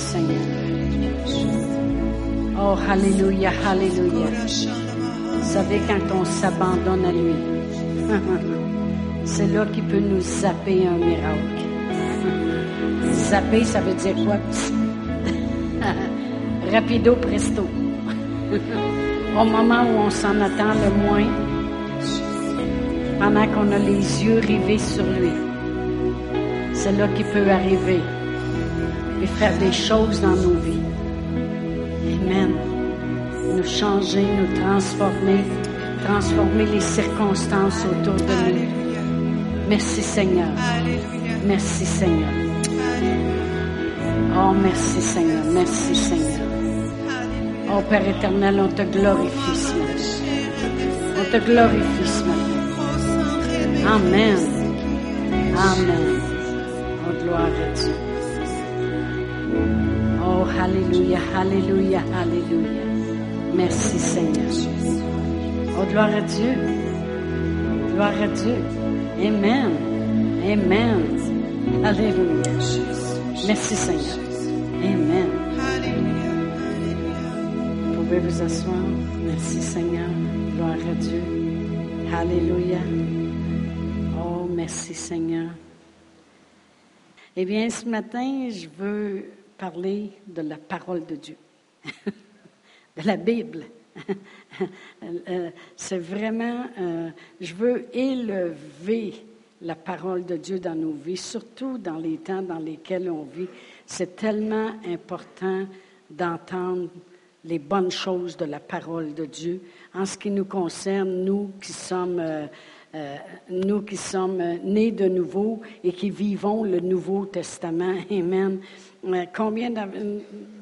Seigneur. Oh, Alléluia, Alléluia. Vous savez, quand on s'abandonne à lui, c'est là qu'il peut nous zapper un miracle. Zapper, ça veut dire quoi? Rapido presto. Au moment où on s'en attend le moins, pendant qu'on a les yeux rivés sur lui, c'est là qu'il peut arriver et faire des choses dans nos vies. Amen. Nous changer, nous transformer, transformer les circonstances autour de nous. Merci Seigneur. Merci Seigneur. Oh, merci Seigneur. Merci Seigneur. Oh Père éternel, on te glorifie ce matin. On te glorifie ce matin. Amen. Amen. Oh, gloire à Dieu. Alléluia, Alléluia, Alléluia. Merci Seigneur. Oh, gloire à Dieu. Gloire à Dieu. Amen. Amen. Alléluia. Merci Seigneur. Amen. Vous pouvez vous asseoir. Merci Seigneur. Gloire à Dieu. Alléluia. Oh, merci Seigneur. Eh bien, ce matin, je veux parler de la parole de Dieu, de la Bible. Euh, C'est vraiment, euh, je veux élever la parole de Dieu dans nos vies, surtout dans les temps dans lesquels on vit. C'est tellement important d'entendre les bonnes choses de la parole de Dieu. En ce qui nous concerne, nous qui sommes, euh, nous qui sommes nés de nouveau et qui vivons le Nouveau Testament. Amen. Euh, Combien d'en-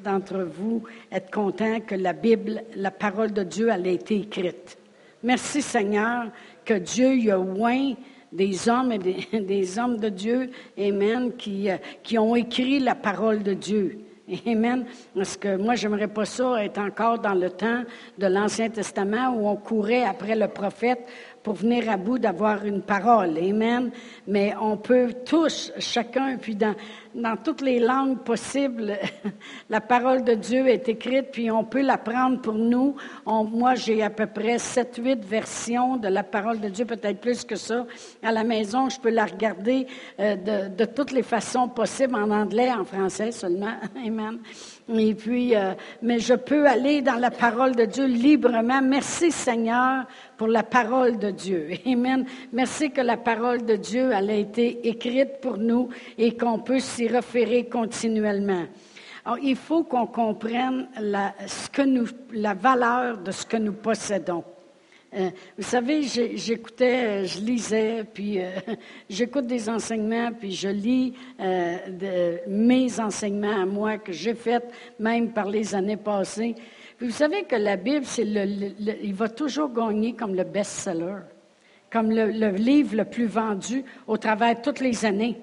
d'entre vous êtes contents que la Bible, la parole de Dieu, elle a été écrite? Merci Seigneur que Dieu y a oint des hommes et des, des hommes de Dieu, Amen, qui, euh, qui ont écrit la parole de Dieu. Amen. Parce que moi, j'aimerais pas ça être encore dans le temps de l'Ancien Testament où on courait après le prophète pour venir à bout d'avoir une parole. Amen. Mais on peut tous, chacun, puis dans, dans toutes les langues possibles, la parole de Dieu est écrite, puis on peut la prendre pour nous. Moi, j'ai à peu près sept, huit versions de la parole de Dieu, peut-être plus que ça. À la maison, je peux la regarder euh, de, de toutes les façons possibles, en anglais, en français seulement. Amen. Et puis, euh, mais je peux aller dans la parole de Dieu librement. Merci Seigneur pour la parole de Dieu. Amen. Merci que la parole de Dieu elle a été écrite pour nous et qu'on peut s'y référer continuellement. Alors, il faut qu'on comprenne la, valeur de ce que nous possédons. Euh, vous savez, j'écoutais, euh, je lisais, puis euh, j'écoute des enseignements, puis je lis mes enseignements à moi que j'ai faits même par les années passées. Puis vous savez que la Bible, le, il va toujours gagner comme le best-seller, comme le, livre le plus vendu au travers de toutes les années.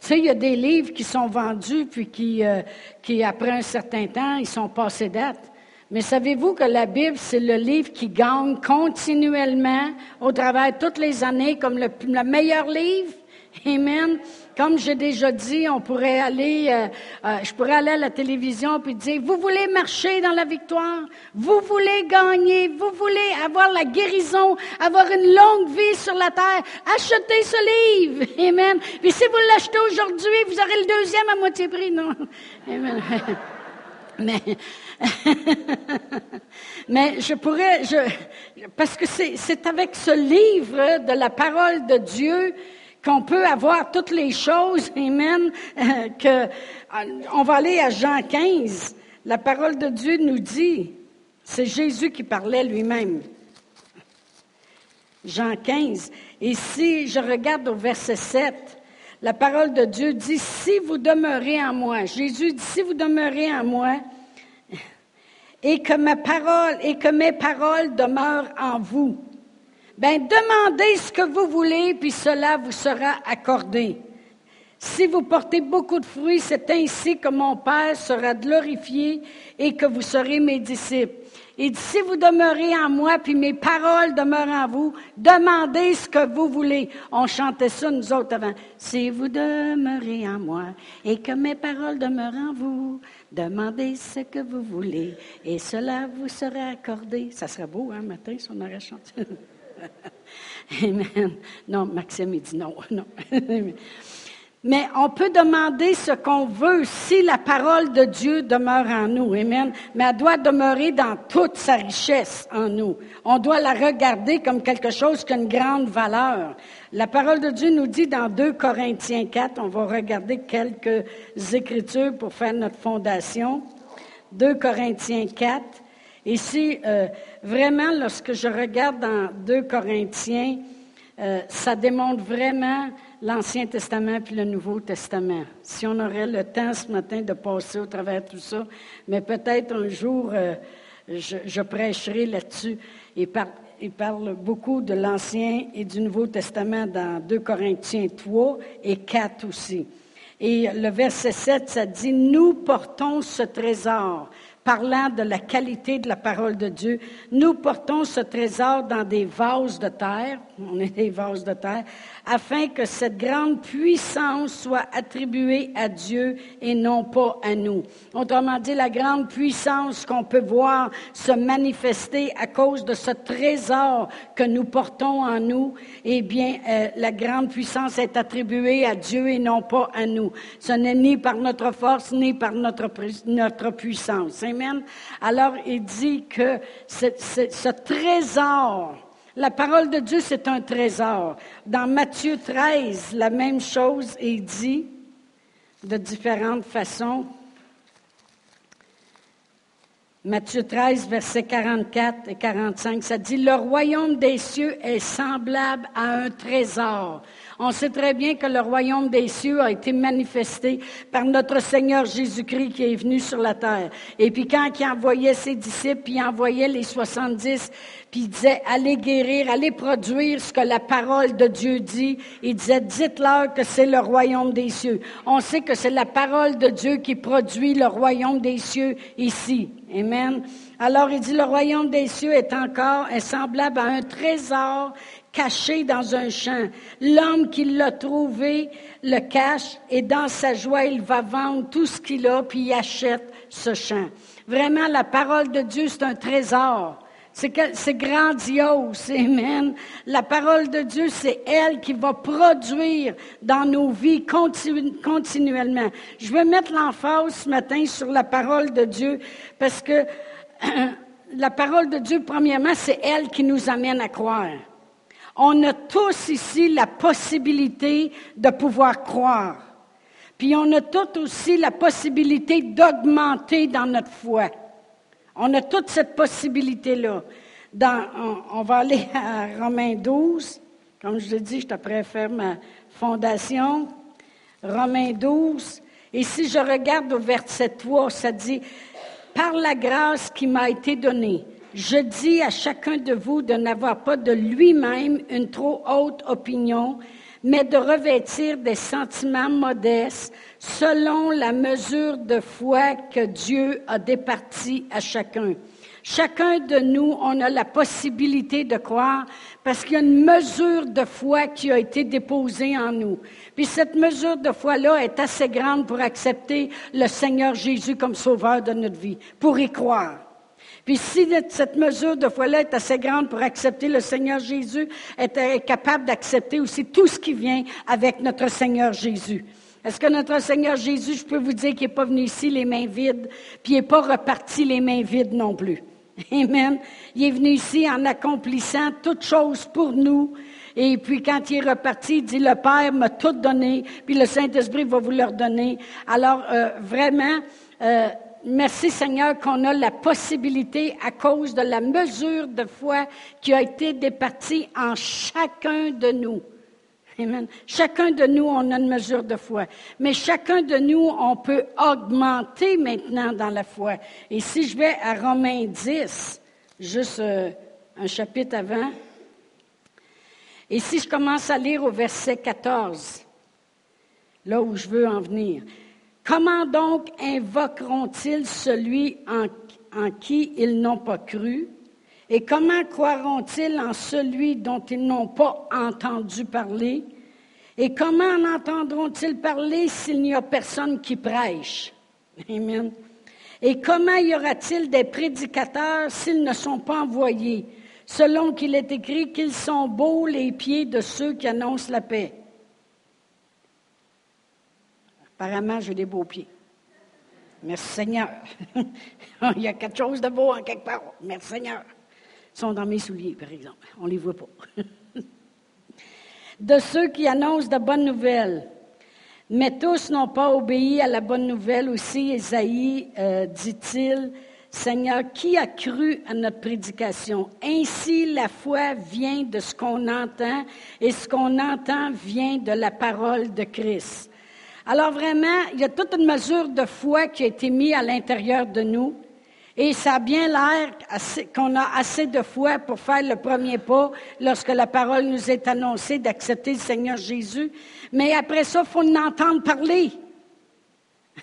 Tu sais, il y a des livres qui sont vendus, puis qui, qui, après un certain temps, ils sont passés date. Mais savez-vous que la Bible, c'est le livre qui gagne continuellement au travers de toutes les années comme le, le meilleur livre? Amen. Comme j'ai déjà dit, on pourrait aller, euh, euh, je pourrais aller à la télévision puis dire, vous voulez marcher dans la victoire, vous voulez gagner, vous voulez avoir la guérison, avoir une longue vie sur la terre, achetez ce livre. Amen. Puis si vous l'achetez aujourd'hui, vous aurez le deuxième à moitié prix, non? Amen. Mais, mais je pourrais, parce que c'est, c'est avec ce livre de la parole de Dieu qu'on peut avoir toutes les choses, amen, euh, que, euh, on va aller à Jean 15. La parole de Dieu nous dit, c'est Jésus qui parlait lui-même. Jean 15. Et si je regarde au verset 7, la parole de Dieu dit, si vous demeurez en moi, Jésus dit, si vous demeurez en moi, et que et mes paroles demeurent en vous, ben demandez ce que vous voulez, puis cela vous sera accordé. Si vous portez beaucoup de fruits, c'est ainsi que mon Père sera glorifié et que vous serez mes disciples. Dit, si vous demeurez en moi, puis mes paroles demeurent en vous, demandez ce que vous voulez. On chantait ça, nous autres, avant. Si vous demeurez en moi, et que mes paroles demeurent en vous, demandez ce que vous voulez, et cela vous sera accordé. Ça serait beau, hein, matin, si on aurait chanté. Amen. Non, Maxime, il dit non, non. Mais on peut demander ce qu'on veut si la parole de Dieu demeure en nous. Amen. Mais elle doit demeurer dans toute sa richesse en nous. On doit la regarder comme quelque chose qui a une grande valeur. La parole de Dieu nous dit dans 2 Corinthiens 4, on va regarder quelques écritures pour faire notre fondation. 2 Corinthiens 4. Ici, euh, vraiment, lorsque je regarde dans 2 Corinthiens, euh, ça démontre vraiment l'Ancien Testament puis le Nouveau Testament. Si on aurait le temps ce matin de passer au travers de tout ça, mais peut-être un jour, euh, je, prêcherai là-dessus. Il, il parle beaucoup de l'Ancien et du Nouveau Testament dans 2 Corinthiens 3 et 4 aussi. Et le verset 7, ça dit, nous portons ce trésor parlant de la qualité de la parole de Dieu. Nous portons ce trésor dans des vases de terre, on est des vases de terre, afin que cette grande puissance soit attribuée à Dieu et non pas à nous. Autrement dit, la grande puissance qu'on peut voir se manifester à cause de ce trésor que nous portons en nous, eh bien, euh, la grande puissance est attribuée à Dieu et non pas à nous. Ce n'est ni par notre force, ni par notre, puissance. Amen. Alors, il dit que ce trésor, la parole de Dieu, c'est un trésor. Dans Matthieu 13, la même chose est dit de différentes façons. Matthieu 13, versets 44 et 45, ça dit, Le royaume des cieux est semblable à un trésor on sait très bien que le royaume des cieux a été manifesté par notre Seigneur Jésus-Christ qui est venu sur la terre. Et puis quand il envoyait ses disciples, il envoyait les 70, puis il disait, allez guérir, allez produire ce que la parole de Dieu dit. Il disait, dites-leur que c'est le royaume des cieux. On sait que c'est la parole de Dieu qui produit le royaume des cieux ici. Amen. Alors il dit, le royaume des cieux est encore semblable à un trésor caché dans un champ. L'homme qui l'a trouvé le cache et dans sa joie, il va vendre tout ce qu'il a puis il achète ce champ. Vraiment, la parole de Dieu, c'est un trésor. C'est grandiose, amen. La parole de Dieu, c'est elle qui va produire dans nos vies continuellement. Je veux mettre l'emphase ce matin sur la parole de Dieu parce que la parole de Dieu, premièrement, c'est elle qui nous amène à croire. On a tous ici la possibilité de pouvoir croire. Puis on a tous aussi la possibilité d'augmenter dans notre foi. On a toute cette possibilité-là. on, va aller à Romains 12. Comme je l'ai dit, je t'apprête faire ma fondation. Romains 12. Et si je regarde au verset 3, ça dit, par la grâce qui m'a été donnée, je dis à chacun de vous de n'avoir pas de lui-même une trop haute opinion, mais de revêtir des sentiments modestes selon la mesure de foi que Dieu a départie à chacun. Chacun de nous, on a la possibilité de croire parce qu'il y a une mesure de foi qui a été déposée en nous. Puis cette mesure de foi-là est assez grande pour accepter le Seigneur Jésus comme sauveur de notre vie, pour y croire. Puis si cette mesure de foi-là est assez grande pour accepter le Seigneur Jésus, est capable d'accepter aussi tout ce qui vient avec notre Seigneur Jésus. Est-ce que notre Seigneur Jésus, je peux vous dire qu'il n'est pas venu ici les mains vides, puis il n'est pas reparti les mains vides non plus. Amen. Il est venu ici en accomplissant toutes choses pour nous. Et puis quand il est reparti, il dit, le Père m'a tout donné, puis le Saint-Esprit va vous le redonner. Alors, euh, vraiment, euh, Merci Seigneur qu'on a la possibilité, à cause de la mesure de foi qui a été départie en chacun de nous. Amen. Chacun de nous, on a une mesure de foi. Mais chacun de nous, on peut augmenter maintenant dans la foi. Et si je vais à Romains 10, juste euh, un chapitre avant, et si je commence à lire au verset 14, là où je veux en venir. Comment donc invoqueront-ils celui en qui ils n'ont pas cru? Et comment croiront-ils en celui dont ils n'ont pas entendu parler? Et comment en entendront-ils parler s'il n'y a personne qui prêche? Amen. Et comment y aura-t-il des prédicateurs s'ils ne sont pas envoyés Selon qu'il est écrit qu'ils sont beaux les pieds de ceux qui annoncent la paix? Apparemment, j'ai des beaux pieds. Merci Seigneur. Il y a quelque chose de beau en quelque part. Merci Seigneur. Ils sont dans mes souliers, par exemple. On ne les voit pas. de ceux qui annoncent de bonnes nouvelles. Mais tous n'ont pas obéi à la bonne nouvelle aussi. Isaïe euh, dit-il, Seigneur, qui a cru à notre prédication? Ainsi, la foi vient de ce qu'on entend et ce qu'on entend vient de la parole de Christ. Alors vraiment, il y a toute une mesure de foi qui a été mise à l'intérieur de nous. Et ça a bien l'air qu'on a assez de foi pour faire le premier pas lorsque la parole nous est annoncée d'accepter le Seigneur Jésus. Mais après ça, il faut l'entendre parler.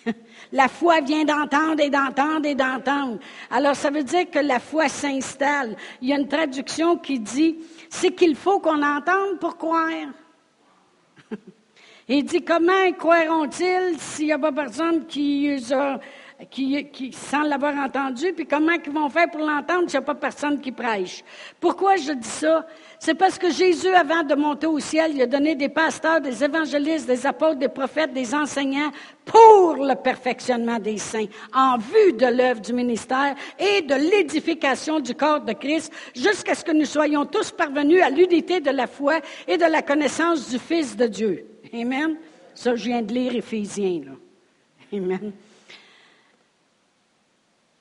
La foi vient d'entendre et d'entendre et d'entendre. Alors, ça veut dire que la foi s'installe. Il y a une traduction qui dit, c'est qu'il faut qu'on entende pour croire. Il dit, comment croiront-ils s'il n'y a pas personne qui, qui, qui sans l'avoir entendu, puis comment ils vont faire pour l'entendre s'il n'y a pas personne qui prêche? Pourquoi je dis ça? C'est parce que Jésus, avant de monter au ciel, il a donné des pasteurs, des évangélistes, des apôtres, des prophètes, des enseignants pour le perfectionnement des saints, en vue de l'œuvre du ministère et de l'édification du corps de Christ, jusqu'à ce que nous soyons tous parvenus à l'unité de la foi et de la connaissance du Fils de Dieu. Amen. Ça, je viens de lire Éphésiens. Là. Amen.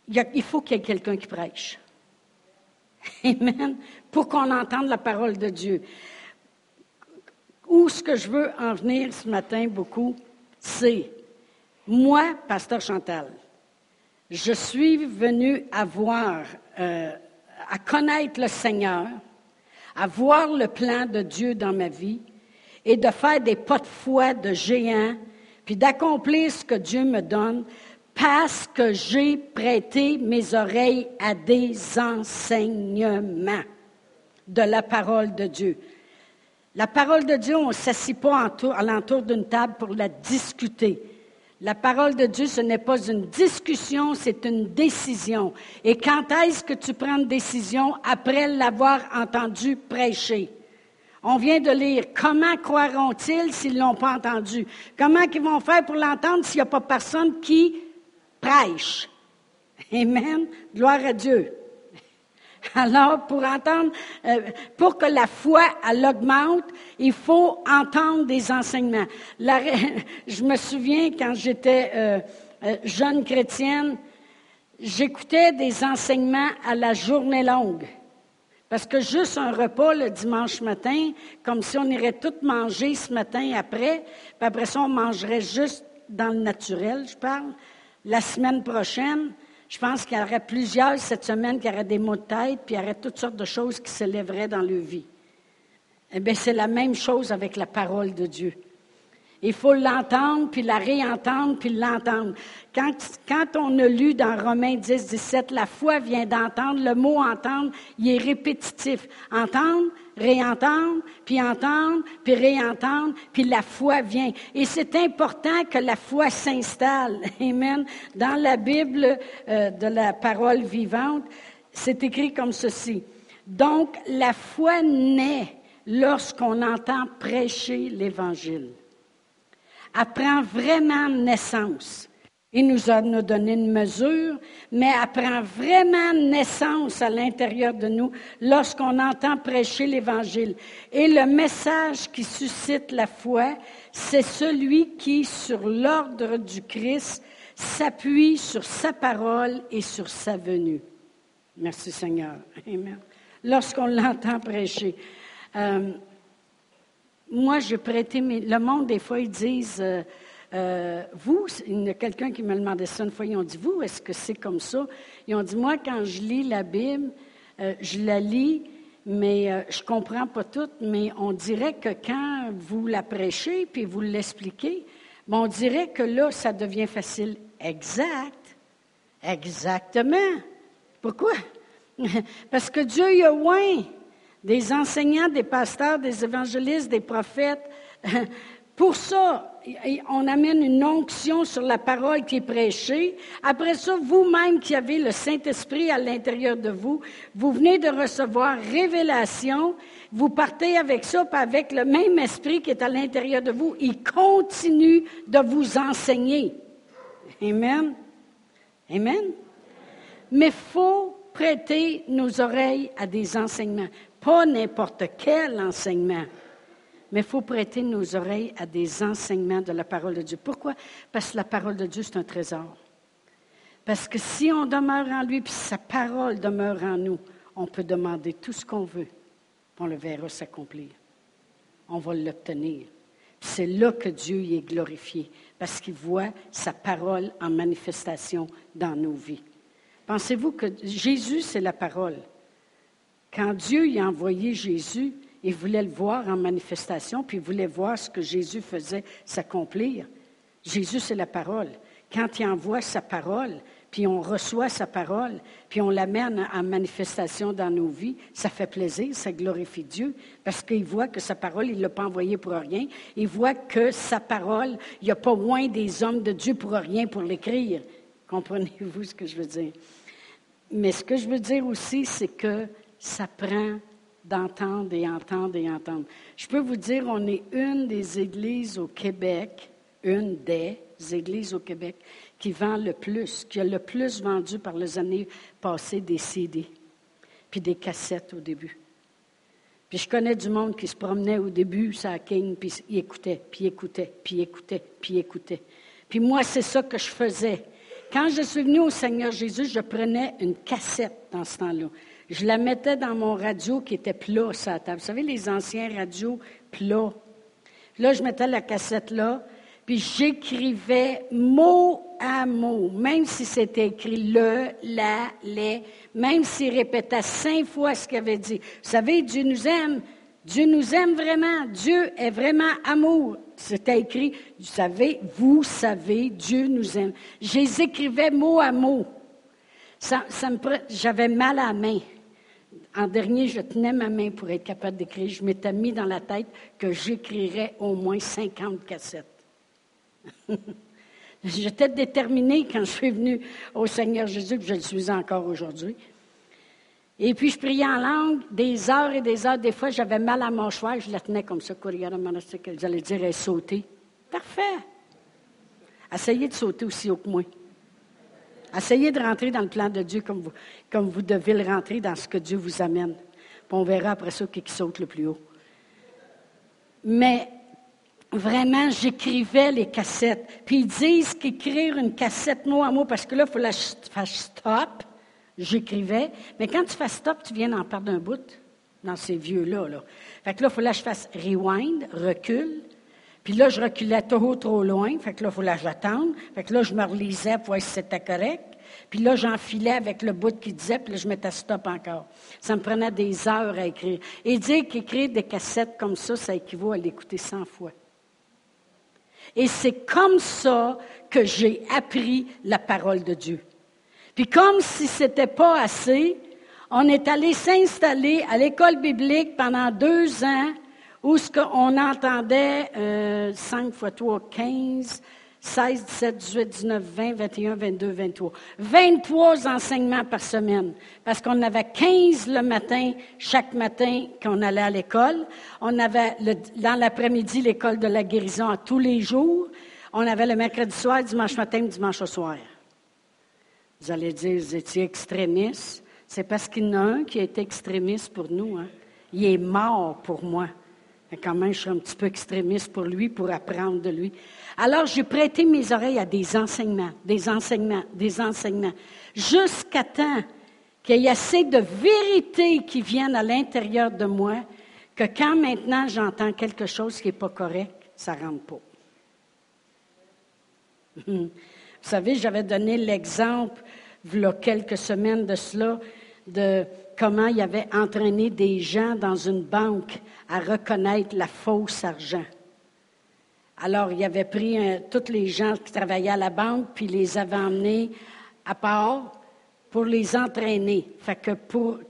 Il, faut qu'il y ait quelqu'un qui prêche. Amen. Pour qu'on entende la parole de Dieu. Où ce que je veux en venir ce matin beaucoup, c'est moi, pasteur Chantal, je suis venu à voir, euh, à connaître le Seigneur, à voir le plan de Dieu dans ma vie, et de faire des pas de foi de géant, puis d'accomplir ce que Dieu me donne, parce que j'ai prêté mes oreilles à des enseignements de la parole de Dieu. La parole de Dieu, on ne s'assit pas à l'entour d'une table pour la discuter. La parole de Dieu, ce n'est pas une discussion, c'est une décision. Et quand est-ce que tu prends une décision après l'avoir entendu prêcher? On vient de lire. Comment croiront-ils s'ils ne l'ont pas entendu? Comment ils vont faire pour l'entendre s'il n'y a pas personne qui prêche? Amen. Gloire à Dieu. Alors, pour entendre, euh, pour que la foi, elle augmente, il faut entendre des enseignements. je me souviens quand j'étais euh, euh, jeune chrétienne, j'écoutais des enseignements à la journée longue. Parce que juste un repas le dimanche matin, comme si on irait tout manger ce matin après, puis après ça, on mangerait juste dans le naturel, je parle. La semaine prochaine, je pense qu'il y aurait plusieurs cette semaine qui auraient des maux de tête, puis il y aurait toutes sortes de choses qui s'élèveraient dans leur vie. Eh bien, c'est la même chose avec la parole de Dieu. Il faut l'entendre, puis la réentendre, puis l'entendre. Quand, on a lu dans Romains 10, 17, la foi vient d'entendre, le mot entendre, il est répétitif. Entendre, réentendre, puis entendre, puis réentendre, puis la foi vient. Et c'est important que la foi s'installe. Amen. Dans la Bible euh, de la parole vivante, c'est écrit comme ceci. Donc, la foi naît lorsqu'on entend prêcher l'Évangile apprend vraiment naissance. Il nous a donné une mesure, mais apprend vraiment naissance à l'intérieur de nous lorsqu'on entend prêcher l'Évangile. Et le message qui suscite la foi, c'est celui qui, sur l'ordre du Christ, s'appuie sur sa parole et sur sa venue. Merci Seigneur. Amen. Lorsqu'on l'entend prêcher. Euh, moi, j'ai prêté mes... Le monde, des fois, ils disent, euh, euh, vous, il y a quelqu'un qui me demandait ça une fois, ils ont dit, vous, est-ce que c'est comme ça? Ils ont dit, moi, quand je lis la Bible, euh, je la lis, mais je ne comprends pas tout, mais on dirait que quand vous la prêchez, puis vous l'expliquez, on dirait que là, ça devient facile. Exact. Exactement. Pourquoi? Parce que Dieu y a loin des enseignants, des pasteurs, des évangélistes, des prophètes. Pour ça, on amène une onction sur la parole qui est prêchée. Après ça, vous-même qui avez le Saint-Esprit à l'intérieur de vous, vous venez de recevoir révélation. Vous partez avec ça, avec le même esprit qui est à l'intérieur de vous, il continue de vous enseigner. Amen. Amen. Mais faut prêter nos oreilles à des enseignements. Pas n'importe quel enseignement mais il faut prêter nos oreilles à des enseignements de la parole de Dieu. Pourquoi? Parce que la parole de Dieu, c'est un trésor. Parce que si on demeure en lui, puis sa parole demeure en nous, on peut demander tout ce qu'on veut, on le verra s'accomplir. On va l'obtenir. C'est là que Dieu y est glorifié, parce qu'il voit sa parole en manifestation dans nos vies. Pensez-vous que Jésus, c'est la parole? Quand Dieu y a envoyé Jésus, il voulait le voir en manifestation, puis il voulait voir ce que Jésus faisait s'accomplir. Jésus, c'est la parole. Quand il envoie sa parole, puis on reçoit sa parole, puis on l'amène en manifestation dans nos vies, ça fait plaisir, ça glorifie Dieu, parce qu'il voit que sa parole, il ne l'a pas envoyée pour rien. Il voit que sa parole, il n'y a pas moins des hommes de Dieu pour rien pour l'écrire. Comprenez-vous ce que je veux dire? Mais ce que je veux dire aussi, c'est que ça prend d'entendre et entendre et entendre. Je peux vous dire, on est une des églises au Québec, une des églises au Québec qui vend le plus, qui a le plus vendu par les années passées des CD, puis des cassettes au début. Puis je connais du monde qui se promenait au début, ça King, puis il écoutait, puis écoutait, puis écoutait, puis écoutait. Puis moi, c'est ça que je faisais. Quand je suis venue au Seigneur Jésus, je prenais une cassette dans ce temps-là je la mettais dans mon radio qui était plat sur la table. Vous savez, les anciens radios plats. Là, je mettais la cassette là, puis j'écrivais mot à mot, même si c'était écrit le, la, les, même s'il répétait cinq fois ce qu'il avait dit. Vous savez, Dieu nous aime. Dieu nous aime vraiment. Dieu est vraiment amour. C'était écrit, vous savez, vous savez, Dieu nous aime. J'écrivais mot à mot. Ça, ça me, j'avais mal à la main. En dernier, je tenais ma main pour être capable d'écrire. Je m'étais mis dans la tête que j'écrirais au moins 50 cassettes. J'étais déterminée quand je suis venue au Seigneur Jésus, puis je le suis encore aujourd'hui. Et puis, je priais en langue des heures et des heures. Des fois, j'avais mal à mon choix, je la tenais comme ça, j'allais dire, elle sauter. Parfait. Essayez de sauter aussi haut que moi. Essayez de rentrer dans le plan de Dieu comme vous, devez le rentrer dans ce que Dieu vous amène. On verra après ça qui saute le plus haut. Mais vraiment, j'écrivais les cassettes. Puis ils disent qu'écrire une cassette mot à mot, parce que là, il faut la faire stop. J'écrivais. Mais quand tu fais stop, tu viens d'en perdre un bout dans ces vieux-là. Là. Fait que là, il faut que je fasse rewind, recul. Puis là, je reculais trop, trop loin. Fait que là, il faut que j'attende. Fait que là, je me relisais pour voir si c'était correct. Puis là, j'enfilais avec le bout qui disait, puis là, je mettais stop encore. Ça me prenait des heures à écrire. Et dire qu'écrire des cassettes comme ça, ça équivaut à l'écouter 100 fois. Et c'est comme ça que j'ai appris la parole de Dieu. Puis comme si ce n'était pas assez, on est allé s'installer à l'école biblique pendant deux ans où ce qu'on entendait euh, 5 fois 3, 15, 16, 17, 18, 19, 20, 21, 22, 23. 23 enseignements par semaine, parce qu'on avait 15 le matin, chaque matin qu'on allait à l'école. On avait dans l'après-midi l'école de la guérison à tous les jours. On avait le mercredi soir, dimanche matin, dimanche au soir. Vous allez dire, vous étiez extrémiste. C'est parce qu'il y en a un qui a été extrémiste pour nous. Hein. Il est mort pour moi. Mais quand même, je suis un petit peu extrémiste pour lui, pour apprendre de lui. Alors, j'ai prêté mes oreilles à des enseignements, des enseignements, des enseignements, jusqu'à temps qu'il y ait assez de vérité qui viennent à l'intérieur de moi que quand maintenant j'entends quelque chose qui n'est pas correct, ça ne rentre pas. Vous savez, j'avais donné l'exemple, il y a quelques semaines de cela, de comment il avait entraîné des gens dans une banque à reconnaître la fausse argent. Alors, il avait pris tous les gens qui travaillaient à la banque, puis les avait emmenés à part pour les entraîner. Fait que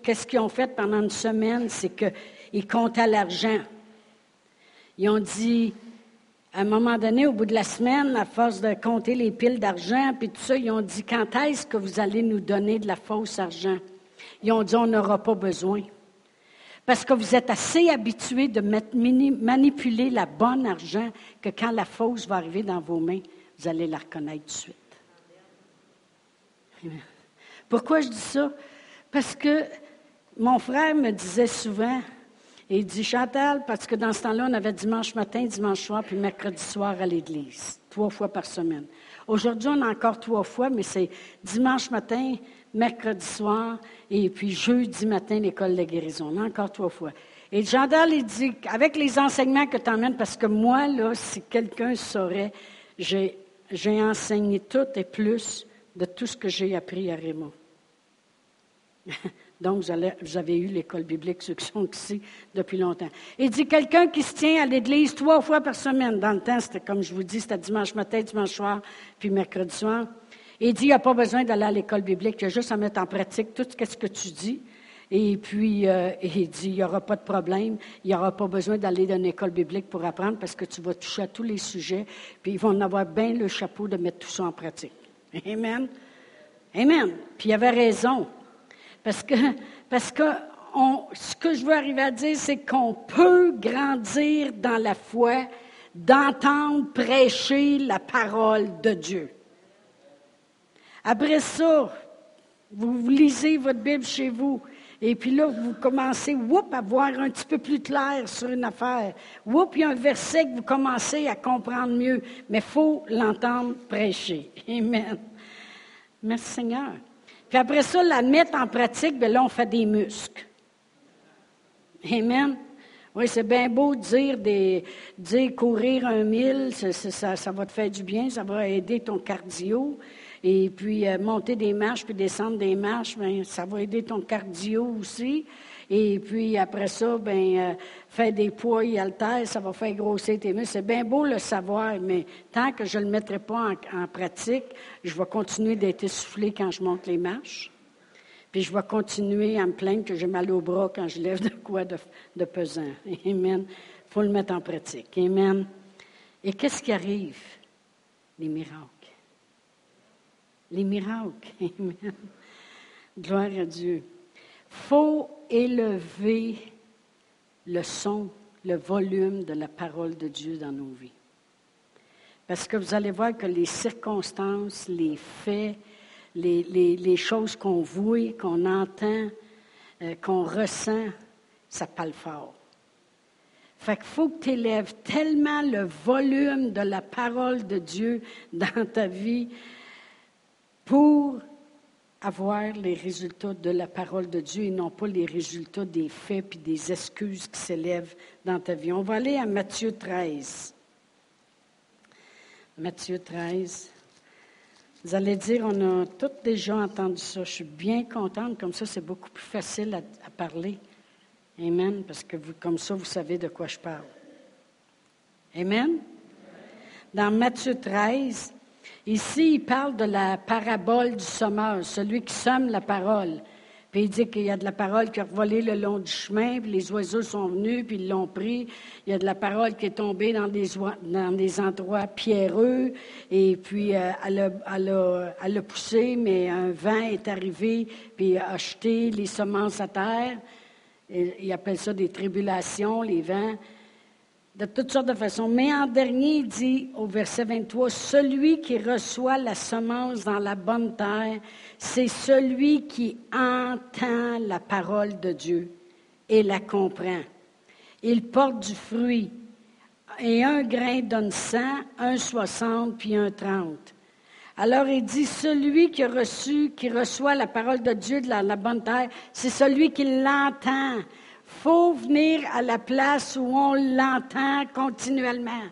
qu'est-ce qu'ils ont fait pendant une semaine, c'est qu'ils comptaient l'argent. Ils ont dit, à un moment donné, au bout de la semaine, à force de compter les piles d'argent, puis tout ça, ils ont dit, quand est-ce que vous allez nous donner de la fausse argent? Ils ont dit, on n'aura pas besoin. Parce que vous êtes assez habitués de manipuler la bonne argent que quand la fausse va arriver dans vos mains, vous allez la reconnaître tout de suite. Pourquoi je dis ça? Parce que mon frère me disait souvent, et il dit Chantal, parce que dans ce temps-là, on avait dimanche matin, dimanche soir, puis mercredi soir à l'église, trois fois par semaine. Aujourd'hui, on a encore trois fois, mais c'est dimanche matin, mercredi soir, et puis jeudi matin, l'école de guérison. Encore trois fois. Et Chantal, il dit, avec les enseignements que tu emmènes, parce que moi, là, si quelqu'un saurait, j'ai, enseigné tout et plus de tout ce que j'ai appris à Raymond. Donc, vous, avez eu l'école biblique, ceux qui sont ici depuis longtemps. Il dit quelqu'un qui se tient à l'église trois fois par semaine. Dans le temps, c'était comme je vous dis, c'était dimanche matin, dimanche soir, puis mercredi soir. Il dit, il n'y a pas besoin d'aller à l'école biblique, il y a juste à mettre en pratique tout ce que tu dis. Et puis, euh, il dit, il n'y aura pas de problème, il n'y aura pas besoin d'aller dans une école biblique pour apprendre parce que tu vas toucher à tous les sujets, puis ils vont en avoir bien le chapeau de mettre tout ça en pratique. Amen. Amen. Puis il avait raison. Parce que, parce que ce que je veux arriver à dire, c'est qu'on peut grandir dans la foi, d'entendre prêcher la parole de Dieu. Après ça, vous lisez votre Bible chez vous, et puis là, vous commencez, whoop, à voir un petit peu plus clair sur une affaire. Whoop, il y a un verset que vous commencez à comprendre mieux, mais il faut l'entendre prêcher. Amen. Merci Seigneur. Puis après ça, la mettre en pratique, bien là, on fait des muscles. Amen. Oui, c'est bien beau de dire, des, dire courir un mille, ça, va te faire du bien, ça va aider ton cardio. Et puis euh, monter des marches, puis descendre des marches, bien, ça va aider ton cardio aussi. Et puis après ça, ben euh, faire des poids et haltères, ça va faire grossir tes muscles. C'est bien beau le savoir, mais tant que je ne le mettrai pas en, pratique, je vais continuer d'être essoufflé quand je monte les marches. Puis je vais continuer à me plaindre que j'ai mal au bras quand je lève de quoi de, de pesant. Amen. Il faut le mettre en pratique. Amen. Et qu'est-ce qui arrive? Les miracles. Les miracles. Amen. Gloire à Dieu faut élever le son, le volume de la parole de Dieu dans nos vies. Parce que vous allez voir que les circonstances, les faits, les, choses qu'on voit, qu'on entend, euh, qu'on ressent, ça parle fort. Fait qu'il faut que tu élèves tellement le volume de la parole de Dieu dans ta vie pour avoir les résultats de la parole de Dieu et non pas les résultats des faits puis des excuses qui s'élèvent dans ta vie. On va aller à Matthieu 13. Matthieu 13. Vous allez dire, on a tous déjà entendu ça. Je suis bien contente, comme ça c'est beaucoup plus facile à, à, parler. Amen, parce que vous, comme ça vous savez de quoi je parle. Amen? Dans Matthieu 13, Ici, il parle de la parabole du sommeur, celui qui somme la parole. Puis il dit qu'il y a de la parole qui a volé le long du chemin, puis les oiseaux sont venus, puis ils l'ont pris. Il y a de la parole qui est tombée dans des, endroits pierreux, et puis euh, elle, a, poussé, mais un vent est arrivé, puis a jeté les semences à terre. Il appelle ça des tribulations, les vents de toutes sortes de façons. Mais en dernier, il dit au verset 23, celui qui reçoit la semence dans la bonne terre, c'est celui qui entend la parole de Dieu et la comprend. Il porte du fruit. Et un grain donne 100, un 60, puis un 30. Alors il dit, celui qui a qui reçoit la parole de Dieu de la bonne terre, c'est celui qui l'entend faut venir à la place où on l'entend continuellement.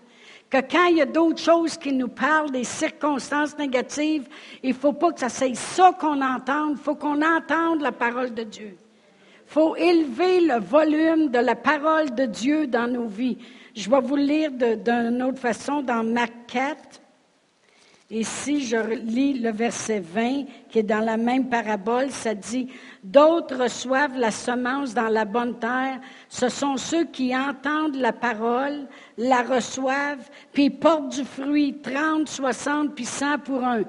Que quand il y a d'autres choses qui nous parlent des circonstances négatives, il ne faut pas que ça soit ça qu'on entende, il faut qu'on entende la parole de Dieu. Il faut élever le volume de la parole de Dieu dans nos vies. Je vais vous lire d'une autre façon dans Marc 4. Et si je lis le verset 20, qui est dans la même parabole, ça dit, D'autres reçoivent la semence dans la bonne terre. Ce sont ceux qui entendent la parole, la reçoivent, puis portent du fruit, 30, 60, puis 100 pour un.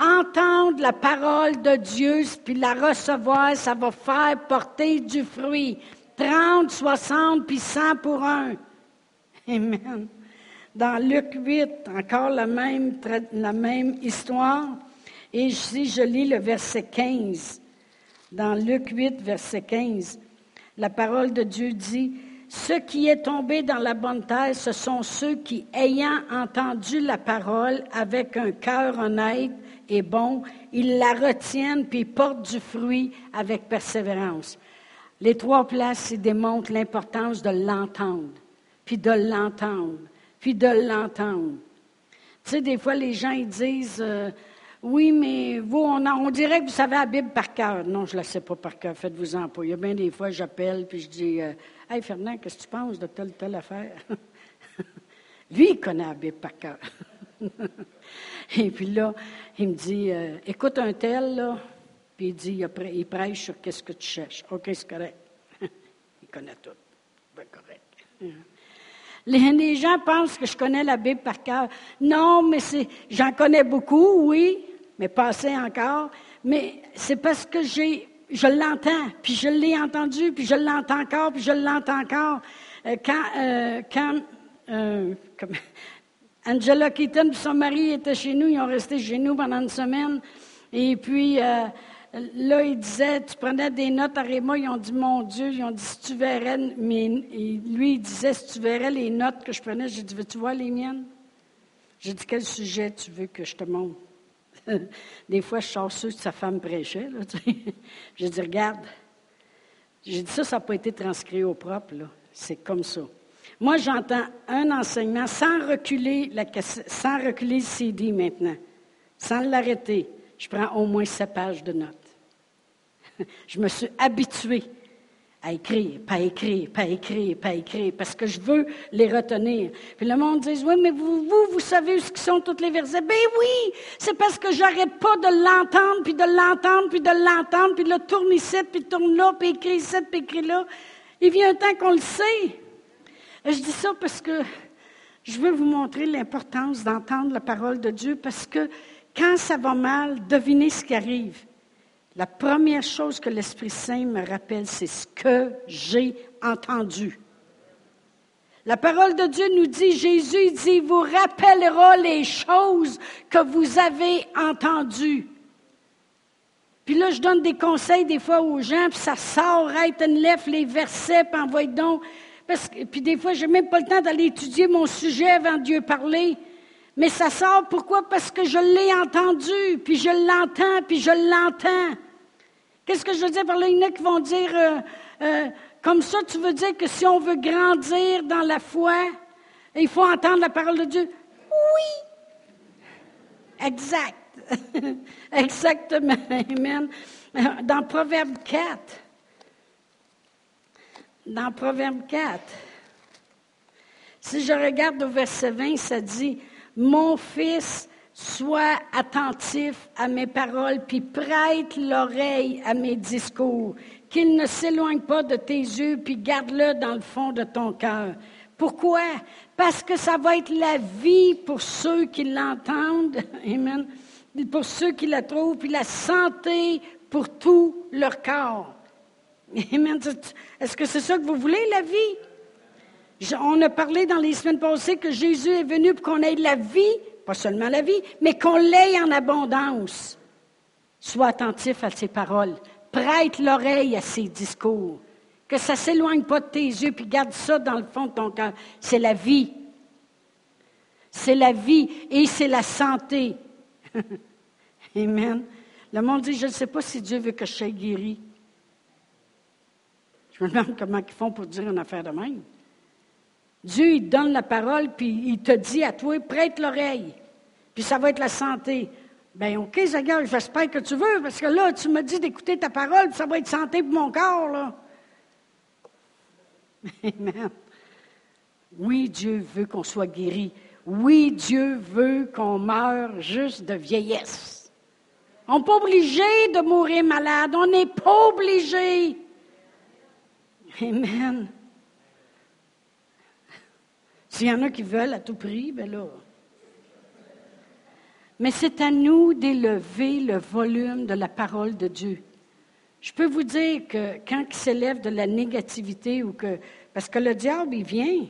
Entendre la parole de Dieu, puis la recevoir, ça va faire porter du fruit. 30, 60, puis 100 pour un. Amen. Dans Luc 8, encore la même, histoire. Et si je lis le verset 15, dans Luc 8, verset 15, la parole de Dieu dit, Ce qui est tombé dans la bonne terre, ce sont ceux qui, ayant entendu la parole avec un cœur honnête et bon, ils la retiennent puis portent du fruit avec persévérance. Les trois places démontrent l'importance de l'entendre, puis de l'entendre, puis de l'entendre. Tu sais, des fois, les gens, ils disent, euh, oui, mais vous, on, dirait que vous savez la Bible par cœur. Non, je ne la sais pas par cœur, faites-vous-en pas. Il y a bien des fois, j'appelle, puis je dis, euh, Hey, Fernand, qu'est-ce que tu penses de telle telle affaire? Lui, il connaît la Bible par cœur. Et puis là, il me dit, euh, écoute un tel, là, puis il dit, il prêche sur qu'est-ce que tu cherches. OK, c'est correct. il connaît tout. Ben, correct. Les, gens pensent que je connais la Bible par cœur. Non, mais j'en connais beaucoup, oui, mais pas assez encore. Mais c'est parce que je l'entends, puis je l'ai entendu, puis je l'entends encore, puis je l'entends encore. Euh, quand, euh, euh, Angela Keaton et son mari étaient chez nous, ils ont resté chez nous pendant une semaine. Et puis, là, il disait, tu prenais des notes à Réma, ils ont dit, mon Dieu, ils ont dit, si tu verrais, mais lui, il disait, si tu verrais les notes que je prenais, j'ai dit, veux-tu voir les miennes? J'ai dit, quel sujet tu veux que je te montre? des fois, je sors ceux que sa femme prêchait. j'ai dit, regarde, j'ai dit, ça, ça n'a pas été transcrit au propre, c'est comme ça. Moi, j'entends un enseignement sans reculer, la, sans reculer le CD maintenant, sans l'arrêter je prends au moins sept pages de notes. je me suis habituée à écrire, pas écrire, pas écrire, pas écrire, parce que je veux les retenir. Puis le monde dit, oui, mais vous, vous, vous savez ce sont toutes les versets? Ben oui, c'est parce que j'arrête pas de l'entendre, puis de l'entendre, puis de l'entendre, puis le tourne ici, puis tourne là, puis écrit ici, puis écrit là. Il vient un temps qu'on le sait. je dis ça parce que je veux vous montrer l'importance d'entendre la parole de Dieu, parce que quand ça va mal, devinez ce qui arrive. La première chose que l'Esprit Saint me rappelle, c'est ce que j'ai entendu. La parole de Dieu nous dit, Jésus dit, vous rappellera les choses que vous avez entendues. Puis là, je donne des conseils des fois aux gens, puis ça sort, right and left, les versets, puis envoie donc. Parce que, puis des fois, je n'ai même pas le temps d'aller étudier mon sujet avant Dieu parler. Mais ça sort pourquoi? Parce que je l'ai entendu, puis je l'entends, puis je l'entends. Qu'est-ce que je veux dire par là? Il y en a qui vont dire, euh, euh, comme ça, tu veux dire que si on veut grandir dans la foi, il faut entendre la parole de Dieu? Oui. Exact. Exactement. Amen. Dans Proverbe 4, dans Proverbe 4, si je regarde au verset 20, ça dit, mon fils, sois attentif à mes paroles, puis prête l'oreille à mes discours, qu'il ne s'éloigne pas de tes yeux, puis garde-le dans le fond de ton cœur. Pourquoi? Parce que ça va être la vie pour ceux qui l'entendent, Amen, pour ceux qui la trouvent, puis la santé pour tout leur corps. Amen. Est-ce que c'est ça que vous voulez, la vie? On a parlé dans les semaines passées que Jésus est venu pour qu'on ait de la vie, pas seulement la vie, mais qu'on l'ait en abondance. Sois attentif à ses paroles. Prête l'oreille à ses discours. Que ça ne s'éloigne pas de tes yeux, puis garde ça dans le fond de ton cœur. C'est la vie. C'est la vie et c'est la santé. Amen. Le monde dit, je ne sais pas si Dieu veut que je sois guéri. Je me demande comment ils font pour dire une affaire de même. Dieu, il donne la parole, puis il te dit à toi, prête l'oreille, puis ça va être la santé. Bien, OK, Seigneur, j'espère que tu veux, parce que là, tu me dis d'écouter ta parole, puis ça va être santé pour mon corps, là. Amen. Oui, Dieu veut qu'on soit guéri. Oui, Dieu veut qu'on meure juste de vieillesse. On n'est pas obligé de mourir malade. On n'est pas obligé. Amen. S'il y en a qui veulent à tout prix, ben là. Mais c'est à nous d'élever le volume de la parole de Dieu. Je peux vous dire que quand il s'élève de la négativité ou que. Parce que le diable, il vient.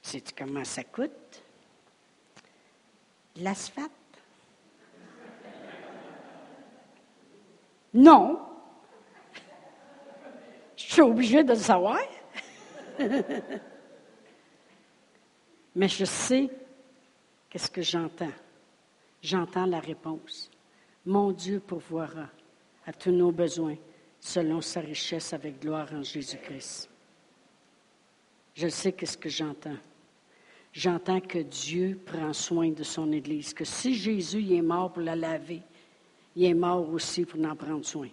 Sais-tu comment ça coûte? L'asphalte? Non. Je suis obligée de le savoir. Mais je sais qu'est-ce que j'entends. J'entends la réponse. Mon Dieu pourvoira à tous nos besoins selon sa richesse avec gloire en Jésus-Christ. Je sais qu'est-ce que j'entends. J'entends que Dieu prend soin de son Église, que si Jésus est mort pour la laver, il est mort aussi pour en prendre soin.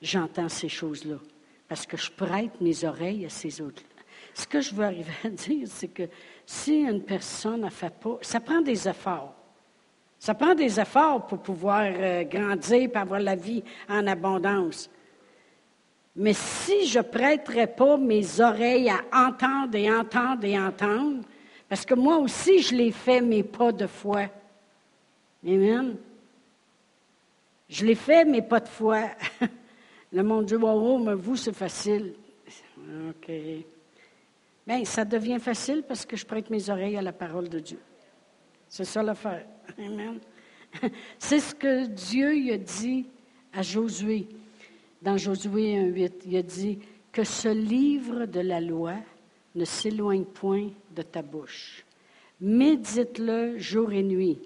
J'entends ces choses-là parce que je prête mes oreilles à ces autres. Ce que je veux arriver à dire, c'est que si une personne ne fait pas, ça prend des efforts. Ça prend des efforts pour pouvoir euh, grandir, pour avoir la vie en abondance. Mais si je prêterais pas mes oreilles à entendre et entendre et entendre, parce que moi aussi, je l'ai fait, mes pas de foi. Amen. Je l'ai fait, mes pas de foi. Le monde dit, wow, mais vous, c'est facile. OK. Bien, ça devient facile parce que je prête mes oreilles à la parole de Dieu. C'est ça l'affaire. Amen. C'est ce que Dieu a dit à Josué. Dans Josué 1.8, il a dit que ce livre de la loi ne s'éloigne point de ta bouche. Médite-le jour et nuit.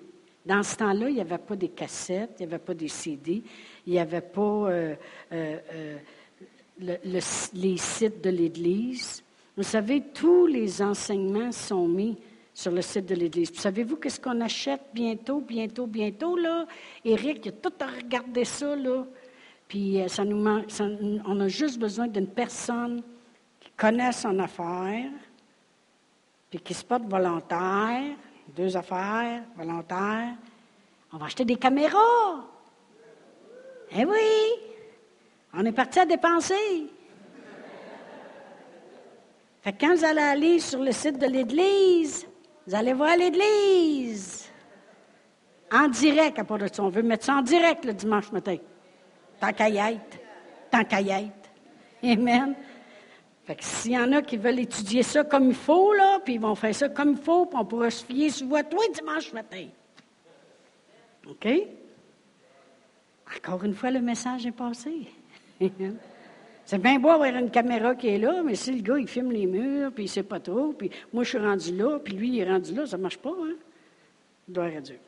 Dans ce temps-là, il n'y avait pas des cassettes, il n'y avait pas des CD, il n'y avait pas euh, euh, euh, les sites de l'Église. Vous savez, tous les enseignements sont mis sur le site de l'Église. Savez-vous qu'est-ce qu'on achète bientôt, bientôt, bientôt, là? Éric, il a tout à regarder ça, là. Puis euh, ça nous on a juste besoin d'une personne qui connaît son affaire, puis qui se porte volontaire, deux affaires, volontaire. On va acheter des caméras. Eh oui, on est parti à dépenser. Fait que quand vous allez aller sur le site de l'Église, vous allez voir l'Église. En direct, à part de ça. On veut mettre ça en direct le dimanche matin. Tant qu'à y être. Tant qu'à y être. Amen. Fait que s'il y en a qui veulent étudier ça comme il faut, là, puis ils vont faire ça comme il faut, puis on pourra se fier sur vous toi dimanche matin. OK? Encore une fois, le message est passé. C'est bien beau avoir une caméra qui est là, mais si le gars, il filme les murs, puis il ne sait pas trop, puis moi, je suis rendu là, puis lui, il est rendu là, ça ne marche pas, hein? Gloire à Dieu.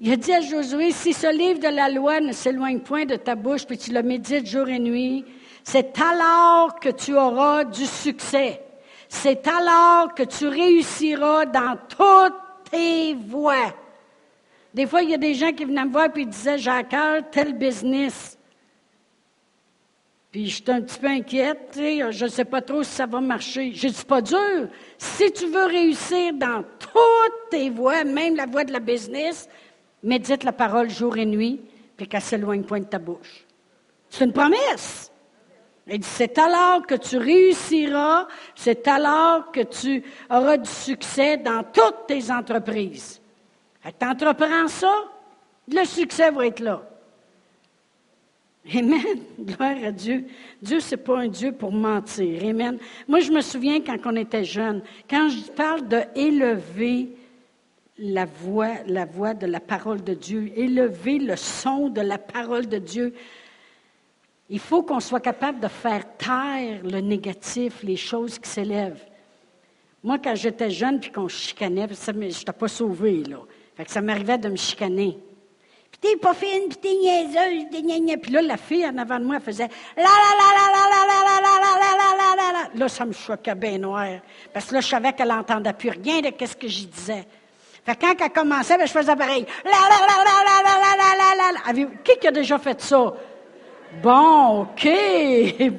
Il a dit à Josué, si ce livre de la loi ne s'éloigne point de ta bouche, puis tu le médites jour et nuit, c'est alors que tu auras du succès. C'est alors que tu réussiras dans toutes tes voies. Des fois, il y a des gens qui venaient me voir et disaient, j'ai à cœur tel business. Puis je suis un petit peu inquiète, je ne sais pas trop si ça va marcher. Je dis pas dur. Si tu veux réussir dans toutes tes voies, même la voie de la business, médite la parole jour et nuit, puis qu'elle s'éloigne point de ta bouche. C'est une promesse. Il dit, c'est alors que tu réussiras, c'est alors que tu auras du succès dans toutes tes entreprises. Tu entreprends ça, le succès va être là. Amen. Gloire à Dieu. Dieu, ce n'est pas un Dieu pour mentir. Amen. Moi, je me souviens quand on était jeune, quand je parle de élever la voix, la voix de la parole de Dieu, élever le son de la parole de Dieu, il faut qu'on soit capable de faire taire le négatif, les choses qui s'élèvent. Moi, quand j'étais jeune puis qu'on chicanait, je n'étais pas sauvée, là. Fait que ça m'arrivait de me chicaner. Puis t'es pas fine, puis t'es niaiseuse, t'es gna, Puis là, la fille en avant de moi faisait la la la la la la la la la la la la la. Là, ça me choquait bien noir. Parce que là, je savais qu'elle n'entendait plus rien de ce que j'y disais. Quand elle commençait, je faisais pareil. La la la la la la la la la la. Qui qui a déjà fait ça? Bon, OK. je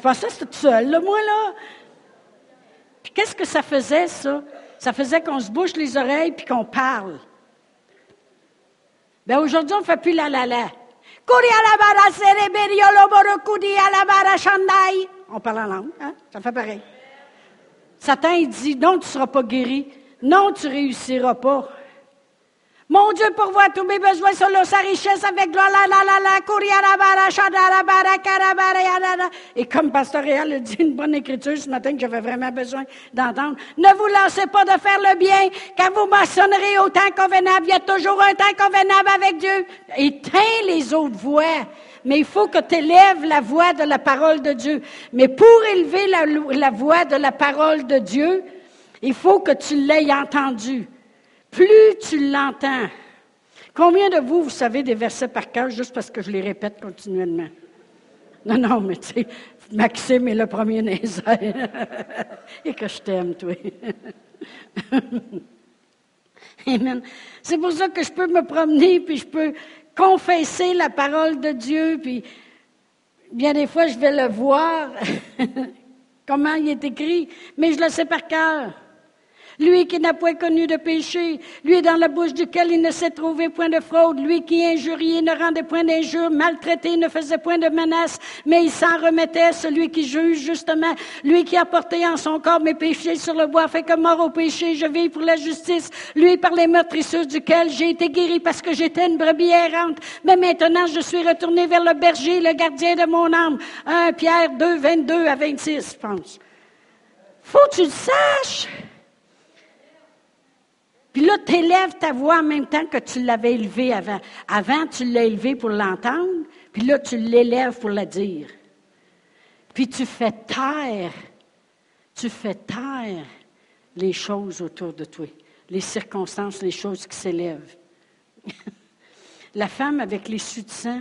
pensais que c'était tout seul, là, moi, là. Qu'est-ce que ça faisait, ça? Ça faisait qu'on se bouche les oreilles puis qu'on parle. Ben aujourd'hui, on ne fait plus la la la. On parle en langue, hein? Ça fait pareil. Satan, il dit, non, tu ne seras pas guéri. Non, tu ne réussiras pas. Mon Dieu pourvoit tous mes besoins selon sa richesse avec gloire. Et comme Pasteur Réal a dit une bonne écriture ce matin que j'avais vraiment besoin d'entendre, ne vous lancez pas de faire le bien, car vous maçonnerez au temps convenable. Il y a toujours un temps convenable avec Dieu. Éteins les autres voix. Mais il faut que tu élèves la voix de la parole de Dieu. Mais pour élever la, la voix de la parole de Dieu, il faut que tu l'aies entendu. Plus tu l'entends. Combien de vous, vous savez des versets par cœur juste parce que je les répète continuellement? Non, non, mais tu sais, Maxime est le premier Nézaire. Et que je t'aime, toi. Amen. C'est pour ça que je peux me promener, puis je peux confesser la parole de Dieu, puis bien des fois, je vais le voir, comment il est écrit, mais je le sais par cœur. Lui qui n'a point connu de péché, lui dans la bouche duquel il ne s'est trouvé point de fraude, lui qui injuriait ne rendait point d'injure, maltraité ne faisait point de menaces, mais il s'en remettait, celui qui juge justement, lui qui a porté en son corps mes péchés sur le bois, fait que mort au péché, je vis pour la justice, lui par les meurtrissures duquel j'ai été guéri parce que j'étais une brebis errante, mais maintenant je suis retourné vers le berger, le gardien de mon âme. 1 Pierre 2, 22 à 26, je pense. Faut que tu le saches. Puis là, tu élèves ta voix en même temps que tu l'avais élevée avant. Avant, tu l'as élevée pour l'entendre, puis là, tu l'élèves pour la dire. Puis tu fais taire, tu fais taire les choses autour de toi, les circonstances, les choses qui s'élèvent. la femme avec les de sang,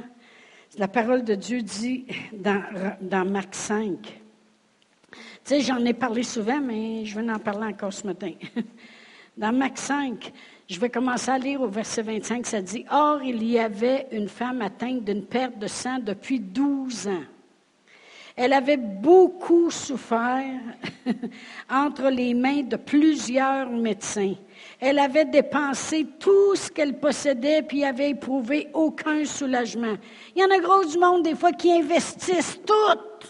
la parole de Dieu dit dans, dans Marc 5. Tu sais, j'en ai parlé souvent, mais je vais en parler encore ce matin. Dans Mac 5, je vais commencer à lire au verset 25, ça dit, Or, il y avait une femme atteinte d'une perte de sang depuis 12 ans. Elle avait beaucoup souffert entre les mains de plusieurs médecins. Elle avait dépensé tout ce qu'elle possédait, puis avait éprouvé aucun soulagement. Il y en a gros du monde, des fois, qui investissent tout.